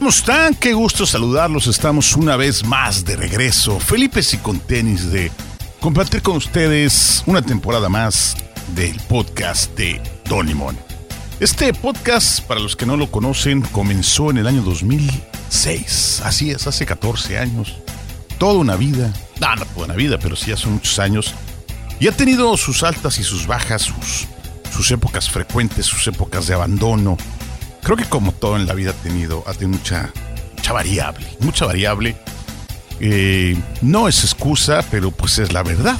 ¿Cómo están? Qué gusto saludarlos. Estamos una vez más de regreso. Felipe y con tenis de compartir con ustedes una temporada más del podcast de Don. Este podcast, para los que no lo conocen, comenzó en el año 2006. Así es, hace 14 años. Toda una vida. No, no toda una vida, pero sí hace muchos años. Y ha tenido sus altas y sus bajas, sus épocas frecuentes, sus épocas de abandono. Creo que como todo en la vida ha tenido, ha tenido mucha, mucha variable, mucha variable. Eh, no es excusa, pero pues es la verdad.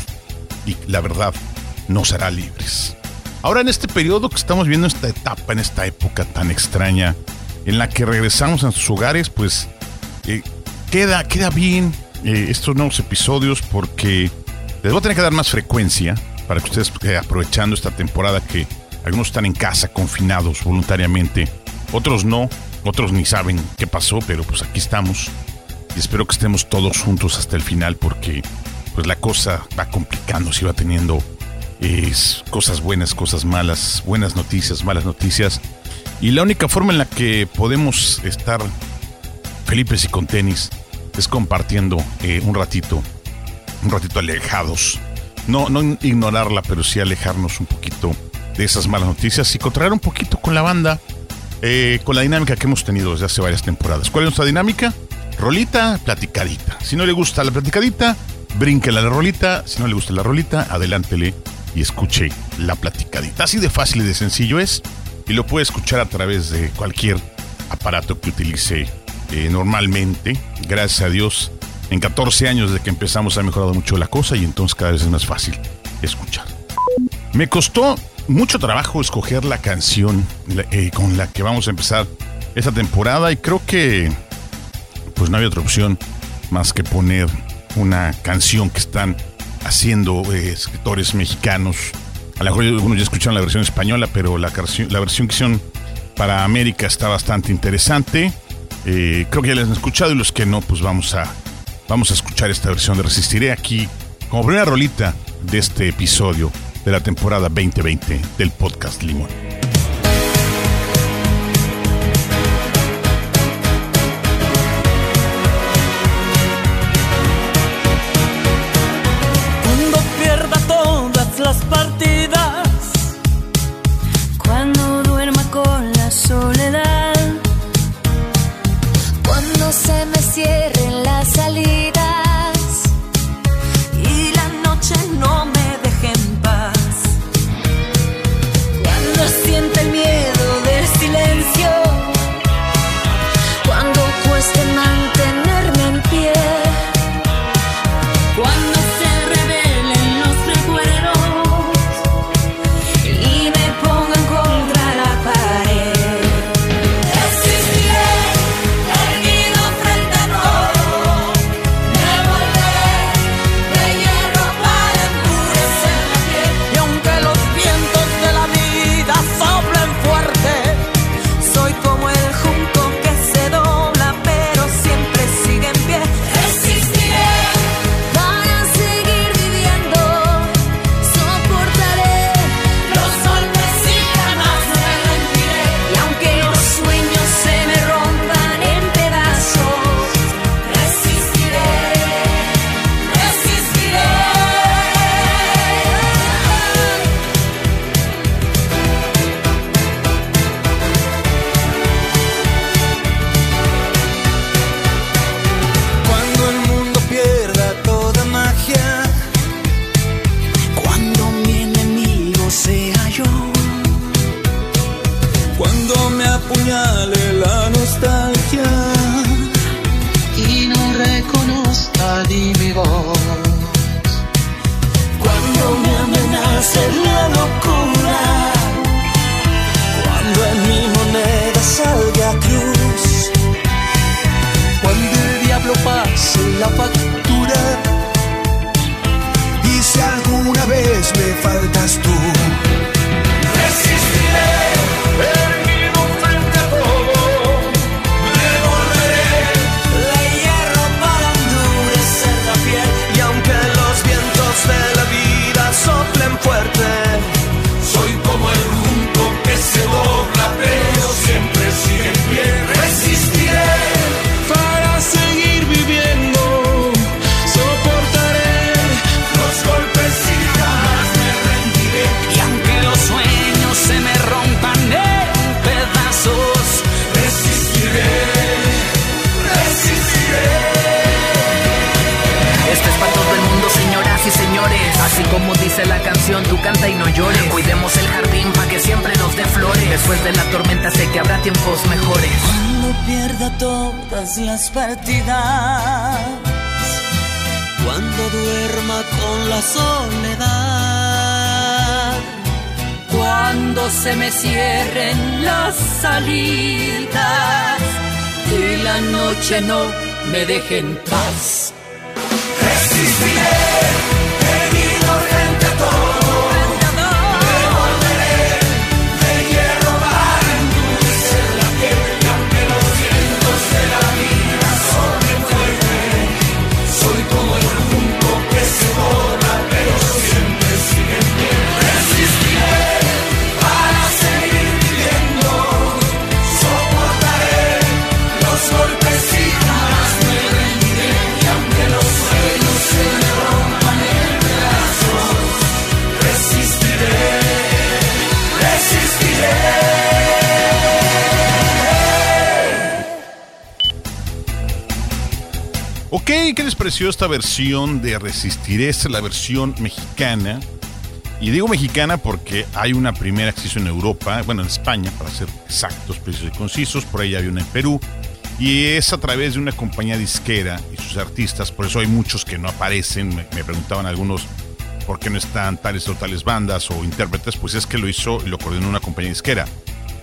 Y la verdad nos hará libres. Ahora en este periodo que estamos viendo esta etapa, en esta época tan extraña, en la que regresamos a sus hogares, pues eh, queda, queda bien eh, estos nuevos episodios porque les voy a tener que dar más frecuencia para que ustedes aprovechando esta temporada que algunos están en casa confinados voluntariamente, otros no, otros ni saben qué pasó, pero pues aquí estamos y espero que estemos todos juntos hasta el final porque pues la cosa va complicándose y va teniendo es cosas buenas, cosas malas, buenas noticias, malas noticias. Y la única forma en la que podemos estar felices y con tenis es compartiendo eh, un ratito, un ratito alejados. No, no ignorarla, pero sí alejarnos un poquito de esas malas noticias y contraer un poquito con la banda, eh, con la dinámica que hemos tenido desde hace varias temporadas. ¿Cuál es nuestra dinámica? Rolita, platicadita. Si no le gusta la platicadita, brínquela la rolita. Si no le gusta la rolita, adelántele y escuche la platicadita. Así de fácil y de sencillo es. Y lo puede escuchar a través de cualquier aparato que utilice eh, normalmente. Gracias a Dios, en 14 años de que empezamos ha mejorado mucho la cosa y entonces cada vez es más fácil escuchar. Me costó mucho trabajo escoger la canción eh, con la que vamos a empezar esta temporada y creo que pues no había otra opción más que poner una canción que están haciendo eh, escritores mexicanos. A lo mejor algunos ya escucharon la versión española, pero la, la versión que hicieron para América está bastante interesante. Eh, creo que ya les han escuchado y los que no, pues vamos a, vamos a escuchar esta versión de Resistiré aquí como primera rolita de este episodio de la temporada 2020 del podcast Limón. Canta y no llores. Cuidemos el jardín para que siempre nos dé flores. Después de la tormenta sé que habrá tiempos mejores. Cuando pierda todas las partidas, cuando duerma con la soledad, Cuando se me cierren las salidas y la noche no me deje en paz. Ok, ¿qué les pareció esta versión de Resistiré? Es la versión mexicana. Y digo mexicana porque hay una primera que en Europa, bueno, en España, para ser exactos, precisos y concisos. Por ahí había una en Perú. Y es a través de una compañía disquera y sus artistas. Por eso hay muchos que no aparecen. Me, me preguntaban algunos por qué no están tales o tales bandas o intérpretes. Pues es que lo hizo y lo coordinó una compañía disquera.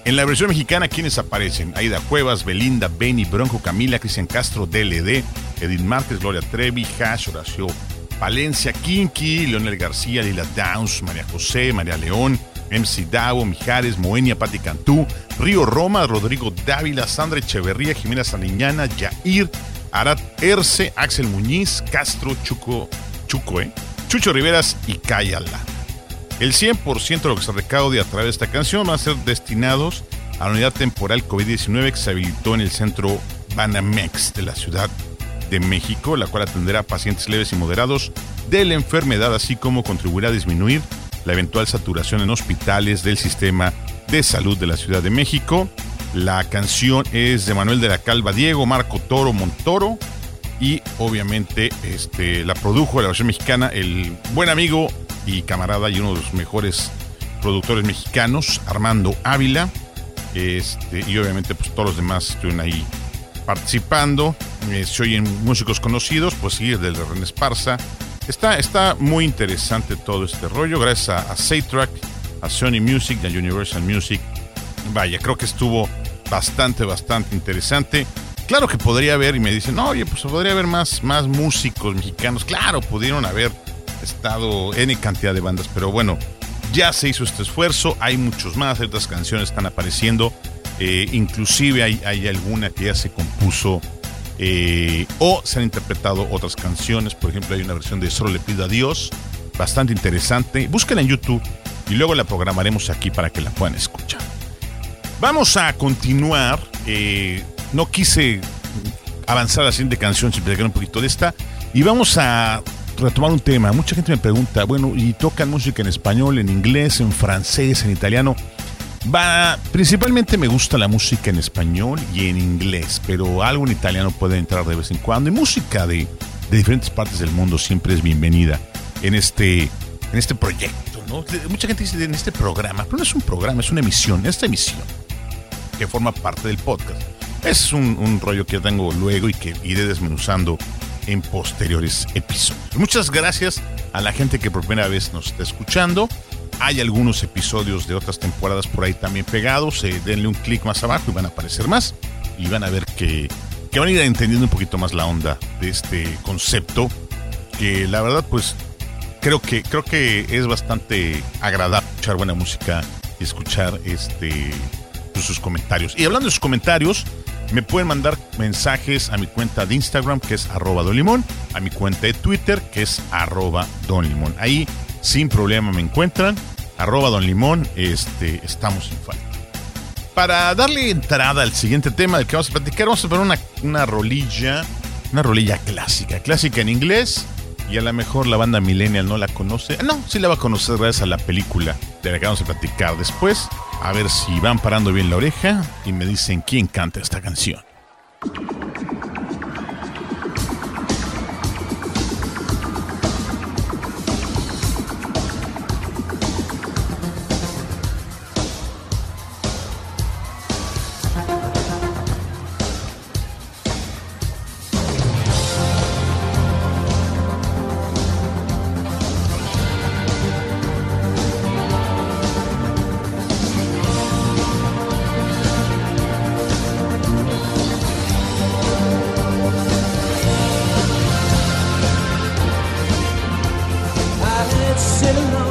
En la versión mexicana, ¿quiénes aparecen? Aida Cuevas, Belinda, Benny, Bronco, Camila, Cristian Castro, DLD, Edith Márquez, Gloria Trevi, Hash, Horacio Palencia, Kinky, Leonel García, Lila Downs, María José, María León, MC Davo, Mijares, Moenia, Pati Cantú, Río Roma, Rodrigo Dávila, Sandra Echeverría, Jimena Saliñana, Yair, Arat Erce, Axel Muñiz, Castro, Chuco, Chuco, ¿eh? Chucho Riveras y Cállala. El 100% de lo que se recaude a través de esta canción van a ser destinados a la unidad temporal COVID-19 que se habilitó en el centro Banamex de la Ciudad de México, la cual atenderá a pacientes leves y moderados de la enfermedad, así como contribuirá a disminuir la eventual saturación en hospitales del sistema de salud de la Ciudad de México. La canción es de Manuel de la Calva Diego, Marco Toro Montoro y obviamente este, la produjo la versión mexicana el buen amigo y camarada y uno de los mejores productores mexicanos, Armando Ávila. Este, y obviamente pues todos los demás estuvieron ahí participando. Eh, se oyen músicos conocidos, pues sí, del de René Esparza. Está, está muy interesante todo este rollo, gracias a, a Saytrack, a Sony Music a Universal Music. Vaya, creo que estuvo bastante, bastante interesante. Claro que podría haber, y me dicen, no, oye, pues podría haber más, más músicos mexicanos. Claro, pudieron haber estado N cantidad de bandas, pero bueno, ya se hizo este esfuerzo, hay muchos más, otras canciones están apareciendo, eh, inclusive hay, hay, alguna que ya se compuso eh, o se han interpretado otras canciones, por ejemplo hay una versión de Solo le pido a Dios, bastante interesante, búsquenla en YouTube y luego la programaremos aquí para que la puedan escuchar. Vamos a continuar, eh, no quise avanzar a la siguiente canción, simplemente un poquito de esta, y vamos a retomar un tema. Mucha gente me pregunta, bueno, ¿y tocan música en español, en inglés, en francés, en italiano? Va, principalmente me gusta la música en español y en inglés, pero algo en italiano puede entrar de vez en cuando. Y música de, de diferentes partes del mundo siempre es bienvenida en este, en este proyecto. ¿no? Mucha gente dice en este programa, pero no es un programa, es una emisión, esta emisión que forma parte del podcast. Es un, un rollo que tengo luego y que iré desmenuzando en posteriores episodios. Muchas gracias a la gente que por primera vez nos está escuchando. Hay algunos episodios de otras temporadas por ahí también pegados. Eh, denle un clic más abajo y van a aparecer más. Y van a ver que, que van a ir entendiendo un poquito más la onda de este concepto. Que la verdad, pues creo que, creo que es bastante agradable escuchar buena música y escuchar este, pues, sus comentarios. Y hablando de sus comentarios, me pueden mandar mensajes a mi cuenta de Instagram, que es arroba Don Limón, a mi cuenta de Twitter, que es arroba Don Limón. Ahí sin problema me encuentran, arroba Don Limón, este, estamos sin falta. Para darle entrada al siguiente tema del que vamos a platicar, vamos a poner una, una rolilla, una rolilla clásica, clásica en inglés, y a lo mejor la banda Millennial no la conoce. No, sí la va a conocer gracias a la película de la que vamos a platicar después. A ver si van parando bien la oreja y me dicen quién canta esta canción. silly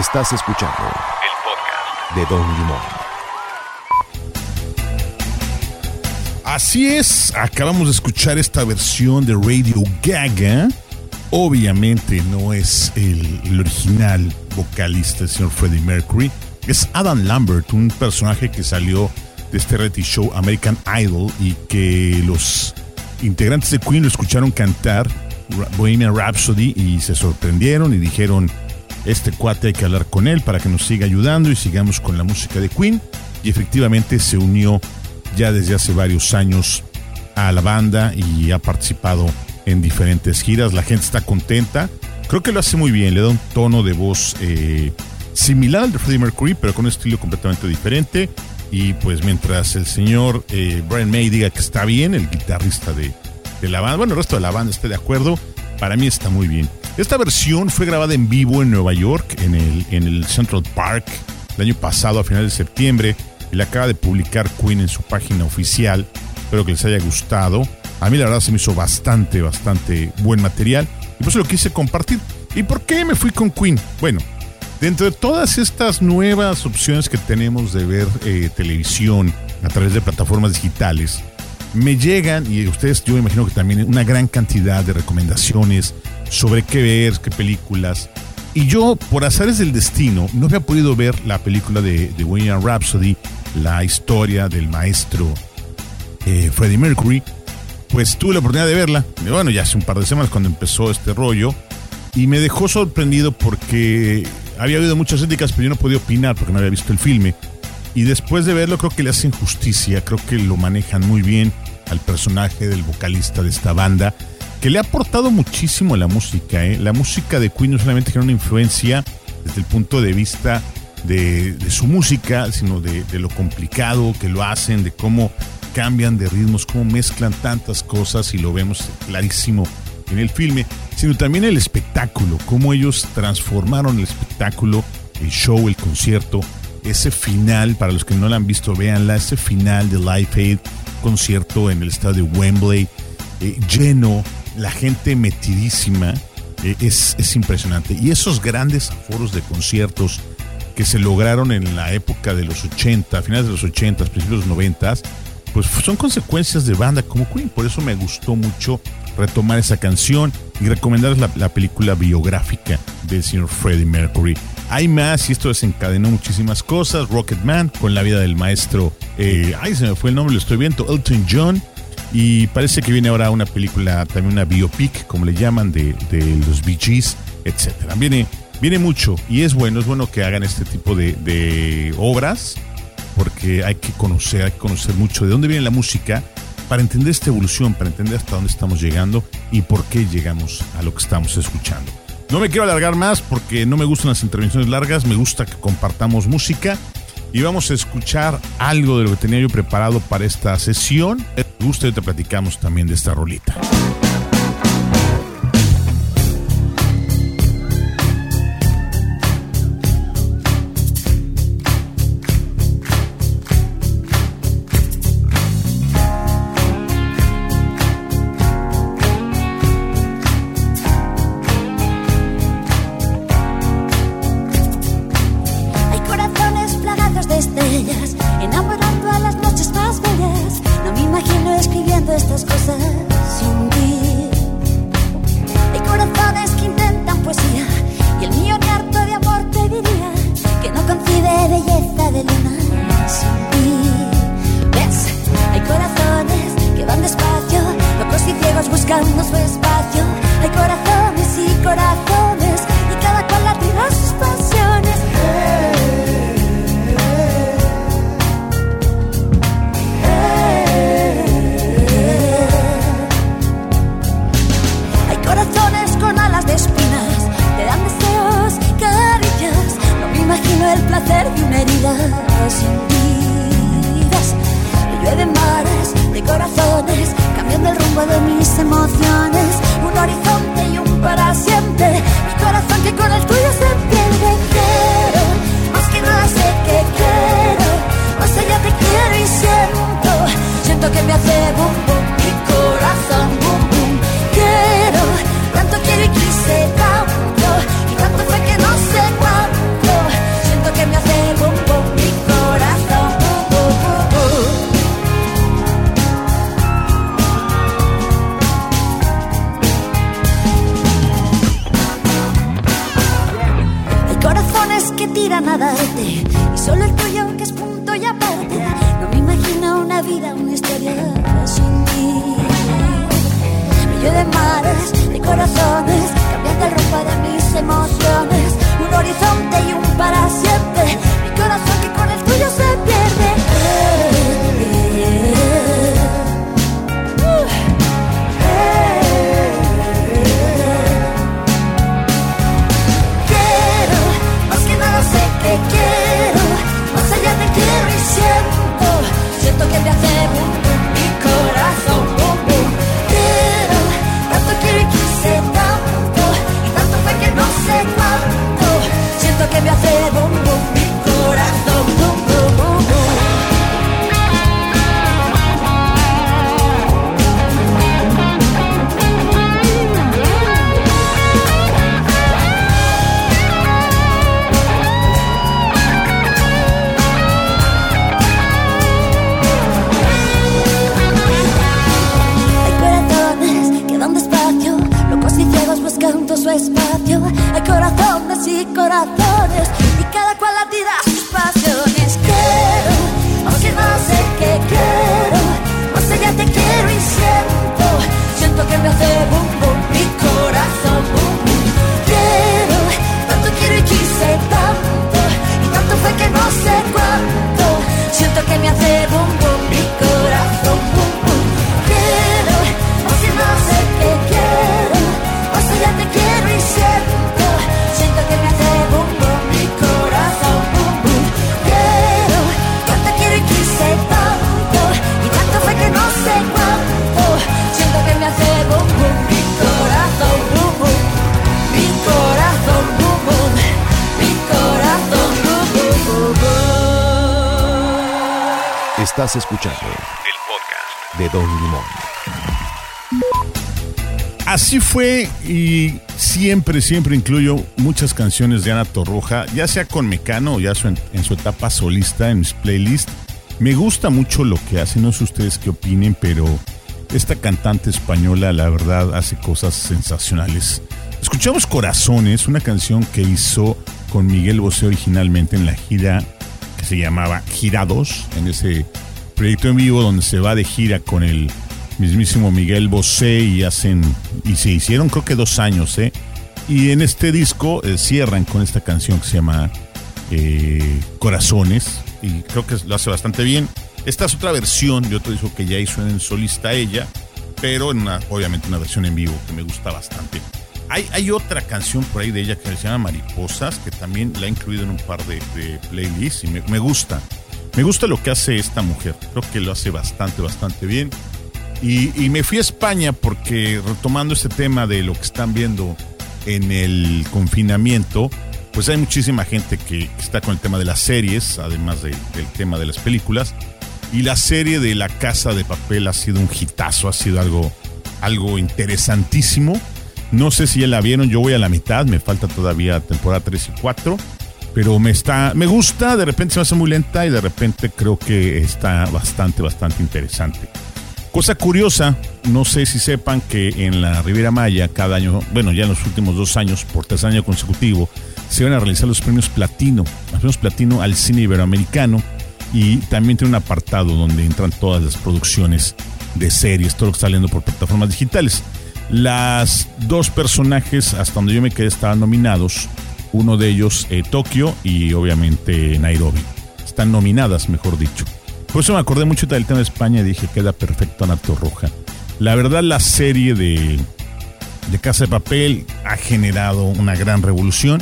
Estás escuchando el podcast de Don Limón. Así es, acabamos de escuchar esta versión de Radio Gaga. Obviamente no es el, el original vocalista, el señor Freddie Mercury. Es Adam Lambert, un personaje que salió de este reality show American Idol y que los integrantes de Queen lo escucharon cantar Bohemian Rhapsody y se sorprendieron y dijeron, este cuate hay que hablar con él para que nos siga ayudando y sigamos con la música de Queen. Y efectivamente se unió ya desde hace varios años a la banda y ha participado en diferentes giras. La gente está contenta. Creo que lo hace muy bien. Le da un tono de voz eh, similar al de Freddie Mercury, pero con un estilo completamente diferente. Y pues mientras el señor eh, Brian May diga que está bien, el guitarrista de, de la banda, bueno, el resto de la banda esté de acuerdo, para mí está muy bien. Esta versión fue grabada en vivo en Nueva York, en el, en el Central Park, el año pasado, a finales de septiembre, y la acaba de publicar Queen en su página oficial. Espero que les haya gustado. A mí la verdad se me hizo bastante, bastante buen material, y por eso lo quise compartir. ¿Y por qué me fui con Queen? Bueno, Dentro de todas estas nuevas opciones que tenemos de ver eh, televisión a través de plataformas digitales, me llegan, y ustedes yo me imagino que también una gran cantidad de recomendaciones sobre qué ver, qué películas. Y yo, por azares del destino, no había podido ver la película de, de Bohemian Rhapsody, la historia del maestro eh, Freddie Mercury. pues tuve la oportunidad de verla. Bueno, ya hace un par de semanas cuando empezó este rollo. Y me dejó sorprendido porque había habido muchas críticas, pero yo no podía opinar porque no había visto el filme. Y después de verlo, creo que le hacen justicia, creo que lo manejan muy bien al personaje del vocalista de esta banda, que le ha aportado muchísimo la música. ¿eh? La música de Queen no solamente tiene una influencia desde el punto de vista de, su música, sino de, de lo complicado que lo hacen, de cómo cambian de ritmos, cómo mezclan tantas cosas y lo vemos clarísimo en el filme, sino también el espectáculo, cómo ellos transformaron el espectáculo, el show, el concierto, ese final, para los que no la han visto, véanla, ese final de Live Aid, concierto en el estadio Wembley, eh, lleno, la gente metidísima, eh, es, es impresionante. Y esos grandes aforos de conciertos que se lograron en la época de los 80, finales de los 80, principios de los 90, pues son consecuencias de banda como Queen. Por eso me gustó mucho retomar esa canción y recomendarles la, la película biográfica del señor Freddie Mercury. Hay más y esto desencadenó muchísimas cosas. Rocketman con la vida del maestro, eh, ay se me fue el nombre, lo estoy viendo, Elton John. Y parece que viene ahora una película, también una biopic, como le llaman, de, de los Bee Gees, etc. Viene, viene mucho y es bueno, es bueno que hagan este tipo de, de obras porque hay que conocer, hay que conocer mucho de dónde viene la música para entender esta evolución, para entender hasta dónde estamos llegando y por qué llegamos a lo que estamos escuchando. No me quiero alargar más porque no me gustan las intervenciones largas, me gusta que compartamos música y vamos a escuchar algo de lo que tenía yo preparado para esta sesión. Me y te platicamos también de esta rolita. Millo de mares, Estás escuchando El podcast. de Don Limón. Así fue y siempre, siempre incluyo muchas canciones de Ana Torroja, ya sea con Mecano o ya su- en, su etapa solista en mis playlists. Me gusta mucho lo que hace, no sé ustedes qué opinen, pero esta cantante española la verdad hace cosas sensacionales. Escuchamos Corazones, una canción que hizo con Miguel Bosé originalmente en la gira que se llamaba Gira 2, en ese proyecto en vivo donde se va de gira con el mismísimo Miguel Bosé y hacen y se hicieron creo que dos años, ¿eh? Y en este disco eh, cierran con esta canción que se llama eh, Corazones y creo que lo hace bastante bien. Esta es otra versión de otro disco que ya hizo en solista ella, pero en una, obviamente una versión en vivo que me gusta bastante. Hay, hay otra canción por ahí de ella que se llama Mariposas, que también la he incluido en un par de, de playlists y me, me gusta. Me gusta lo que hace esta mujer. Creo que lo hace bastante, bastante bien. Y, me fui a España porque retomando este tema de lo que están viendo en el confinamiento, pues hay muchísima gente que, está con el tema de las series, además de- del tema de las películas. Y la serie de La Casa de Papel ha sido un hitazo, ha sido algo, algo interesantísimo. No sé si ya la vieron, yo voy a la mitad, me falta todavía temporada 3 y 4. Pero me está, me gusta, de repente se me hace muy lenta y de repente creo que está bastante, bastante interesante. Cosa curiosa, no sé si sepan que en la Riviera Maya cada año, bueno, ya en los últimos dos años, por tercer año consecutivo, se van a realizar los premios Platino, los premios Platino al cine iberoamericano y también tiene un apartado donde entran todas las producciones de series, todo lo que está saliendo por plataformas digitales. Las dos personajes, hasta donde yo me quedé, estaban nominados. Uno de ellos, eh, Tokio y obviamente Nairobi. Están nominadas, mejor dicho. Por eso me acordé mucho del tema de España y dije, queda perfecto Ana Roja. La verdad, la serie de, de Casa de Papel ha generado una gran revolución.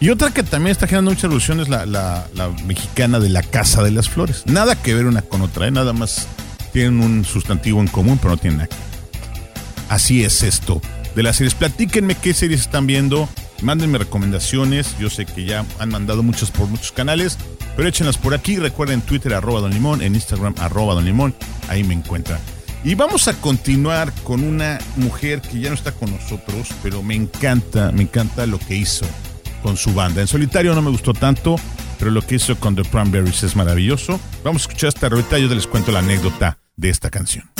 Y otra que también está generando mucha revolución es la, la- mexicana de la Casa de las Flores. Nada que ver una con otra, ¿eh? nada más tienen un sustantivo en común, pero no tienen nada. Así es esto de las series. Platíquenme qué series están viendo. Mándenme recomendaciones. Yo sé que ya han mandado muchas por muchos canales, pero échenlas por aquí. Recuerden Twitter arroba Don Limón, en Instagram arroba Don Limón. Ahí me encuentran. Y vamos a continuar con una mujer que ya no está con nosotros, pero me encanta, me encanta lo que hizo con su banda. En solitario no me gustó tanto, pero lo que hizo con The Cranberries es maravilloso. Vamos a escuchar esta rolita y yo les cuento la anécdota de esta canción.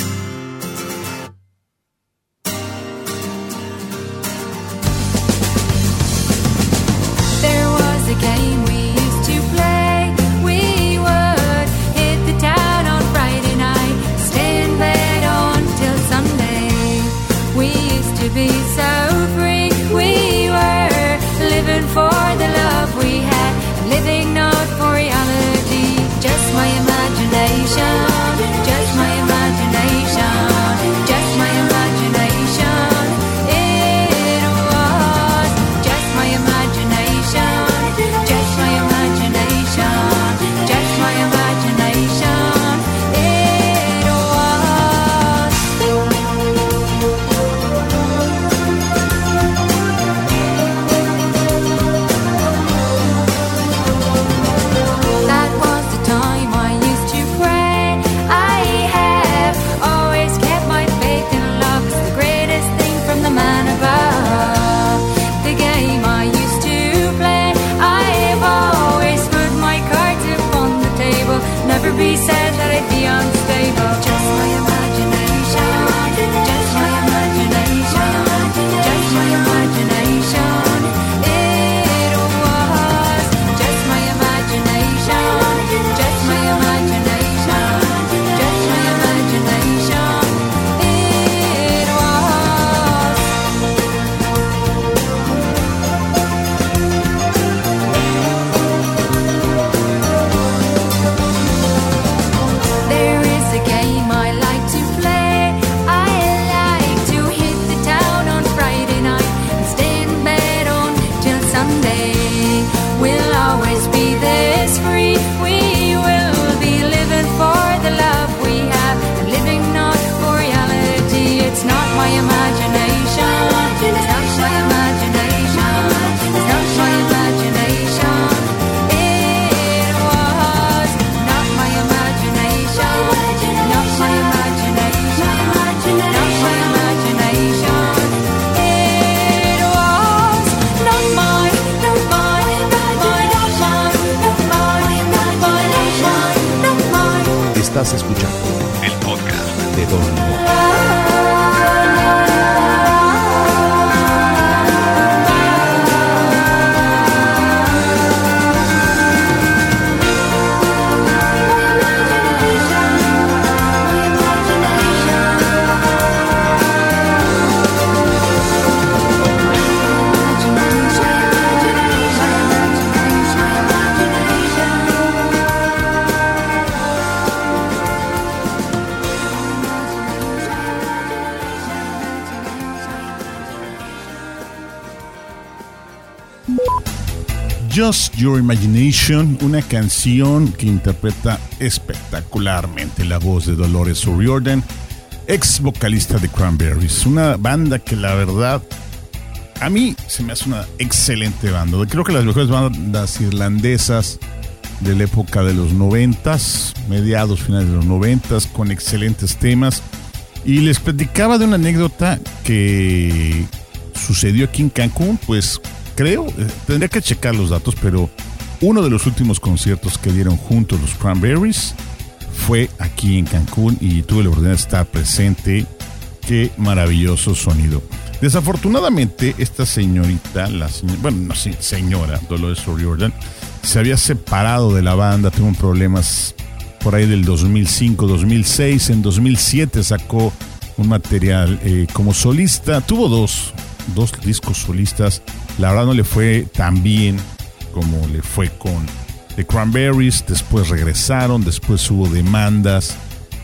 Your Imagination, una canción que interpreta espectacularmente la voz de Dolores O'Riordan, ex vocalista de Cranberries, una banda que la verdad a mí se me hace una excelente banda. Creo que las mejores bandas irlandesas de la época de los noventas, mediados, finales de los noventas, con excelentes temas. Y les platicaba de una anécdota que sucedió aquí en Cancún, pues creo, eh, tendría que checar los datos, pero uno de los últimos conciertos que dieron juntos los Cranberries fue aquí en Cancún y tuve la oportunidad de estar presente. Qué maravilloso sonido. Desafortunadamente, esta señorita, la señora, bueno, no sé, señora Dolores O'Riordan, se había separado de la banda, tuvo problemas por ahí del 2005, 2006. En 2007 sacó un material eh, como solista. Tuvo dos, dos discos solistas. La verdad no le fue tan bien como le fue con The Cranberries. Después regresaron, después hubo demandas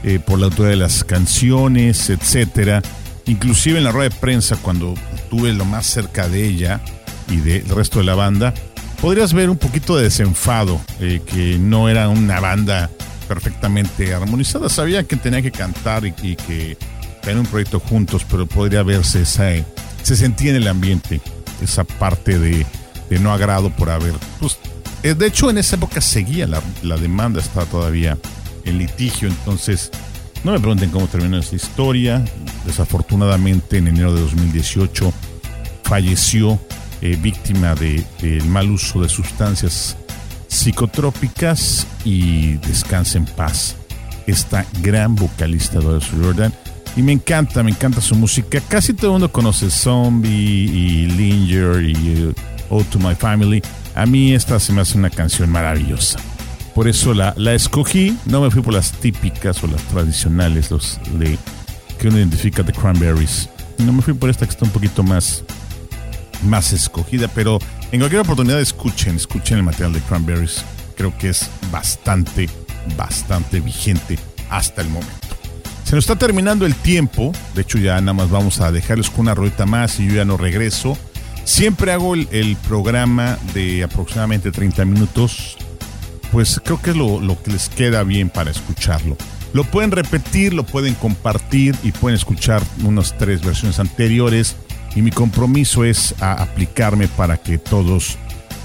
eh, por la autoría de las canciones, etcétera. Inclusive en la rueda de prensa, cuando tuve lo más cerca de ella y del resto de la banda, podrías ver un poquito de desenfado, eh, que no era una banda perfectamente armonizada. Sabía que tenía que cantar y, y que tener un proyecto juntos, pero podría verse esa, eh, se sentía en el ambiente esa parte de, de no agrado por haber. Pues, eh, de hecho, en esa época seguía la, demanda, estaba todavía en litigio, entonces no me pregunten cómo terminó esa historia. Desafortunadamente, en enero de 2018 falleció eh, víctima de- del mal uso de sustancias psicotrópicas y descansa en paz. Esta gran vocalista Doris Jordan. Y me encanta, me encanta su música. Casi todo el mundo conoce Zombie y Linger y Ode to My Family. A mí esta se me hace una canción maravillosa. Por eso la, la escogí. No me fui por las típicas o las tradicionales, los de que uno identifica de Cranberries. No me fui por esta que está un poquito más, más escogida, pero en cualquier oportunidad escuchen, escuchen el material de Cranberries. Creo que es bastante, bastante vigente hasta el momento. Se nos está terminando el tiempo. De hecho, ya nada más vamos a dejarles con una rueda más y yo ya no regreso. Siempre hago el, el programa de aproximadamente 30 minutos. Pues creo que es lo, lo que les queda bien para escucharlo. Lo pueden repetir, lo pueden compartir y pueden escuchar unas tres versiones anteriores. Y mi compromiso es a aplicarme para que todos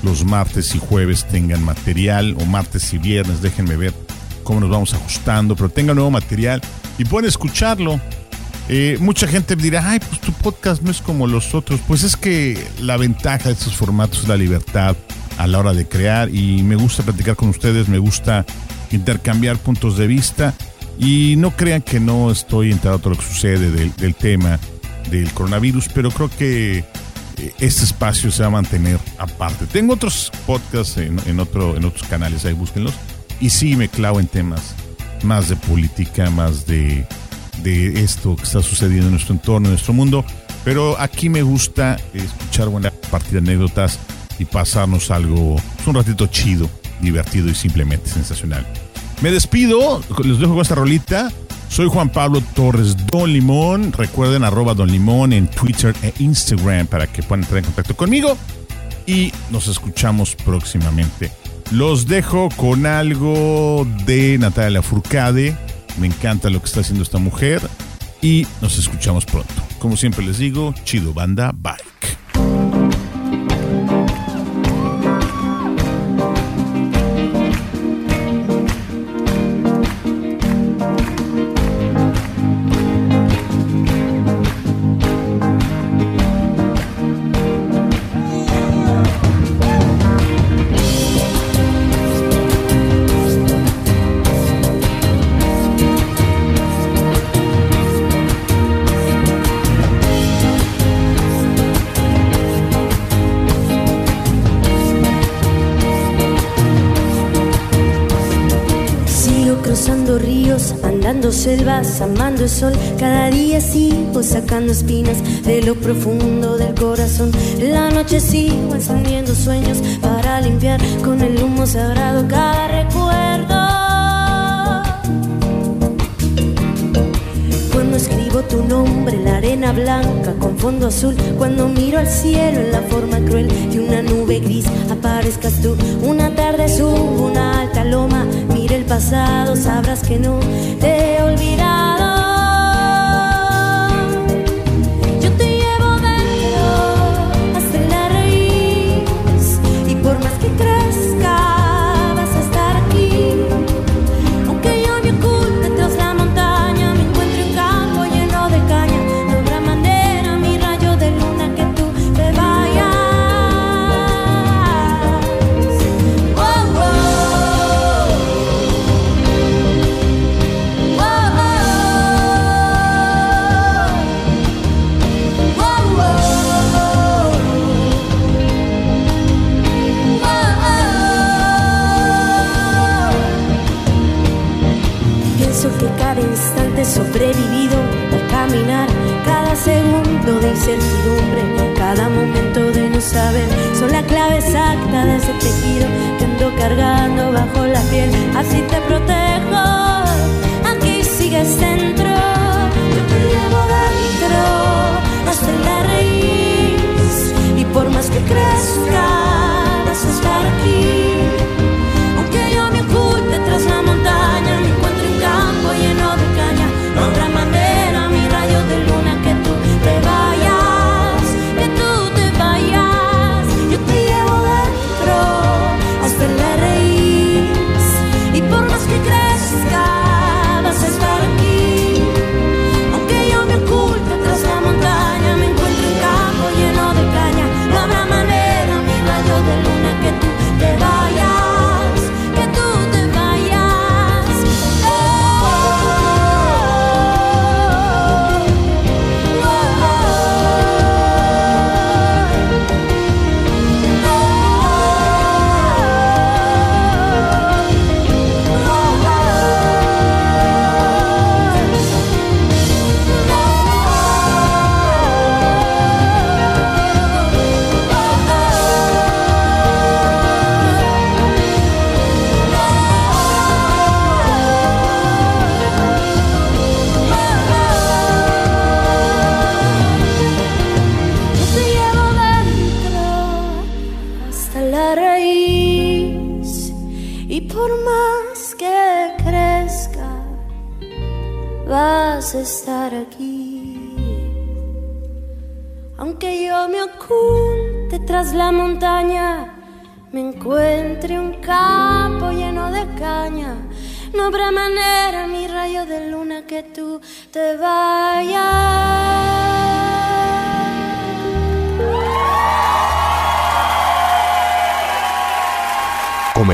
los martes y jueves tengan material, o martes y viernes, déjenme ver cómo nos vamos ajustando, pero tengan nuevo material y pueden escucharlo. Eh, mucha gente dirá, ay, pues tu podcast no es como los otros. Pues es que la ventaja de estos formatos es la libertad a la hora de crear y me gusta platicar con ustedes, me gusta intercambiar puntos de vista y no crean que no estoy enterado de lo que sucede del, tema del coronavirus, pero creo que eh, este espacio se va a mantener aparte. Tengo otros podcasts en, en otros canales, ahí búsquenlos. Y sí me clavo en temas más de política, más de, de esto que está sucediendo en nuestro entorno, en nuestro mundo. Pero aquí me gusta escuchar buena parte de anécdotas y pasarnos algo, pues, un ratito chido, divertido y simplemente sensacional. Me despido, les dejo con esta rolita. Soy Juan Pablo Torres Don Limón. Recuerden arroba Don Limón en Twitter e Instagram para que puedan entrar en contacto conmigo. Y nos escuchamos próximamente. Los dejo con algo de Natalia Furcade. Me encanta lo que está haciendo esta mujer. Y nos escuchamos pronto. Como siempre les digo, chido banda, bike. Selvas, amando el sol. Cada día sigo sacando espinas de lo profundo del corazón. La noche sigo encendiendo sueños para limpiar con el humo sagrado cada recuerdo. Cuando escribo tu nombre la arena blanca con fondo azul, cuando miro al cielo en la forma cruel de una nube gris, aparezcas tú. Una tarde subo una alta loma, sabrás que no te he Pienso que cada instante sobrevivido al caminar, cada segundo de incertidumbre, cada momento de no saber, son la clave exacta de ese tejido que ando cargando bajo la piel. Así te protejo, aquí sigues dentro, yo te llevo dentro hasta la raíz y por más que crezca vas a estar aquí.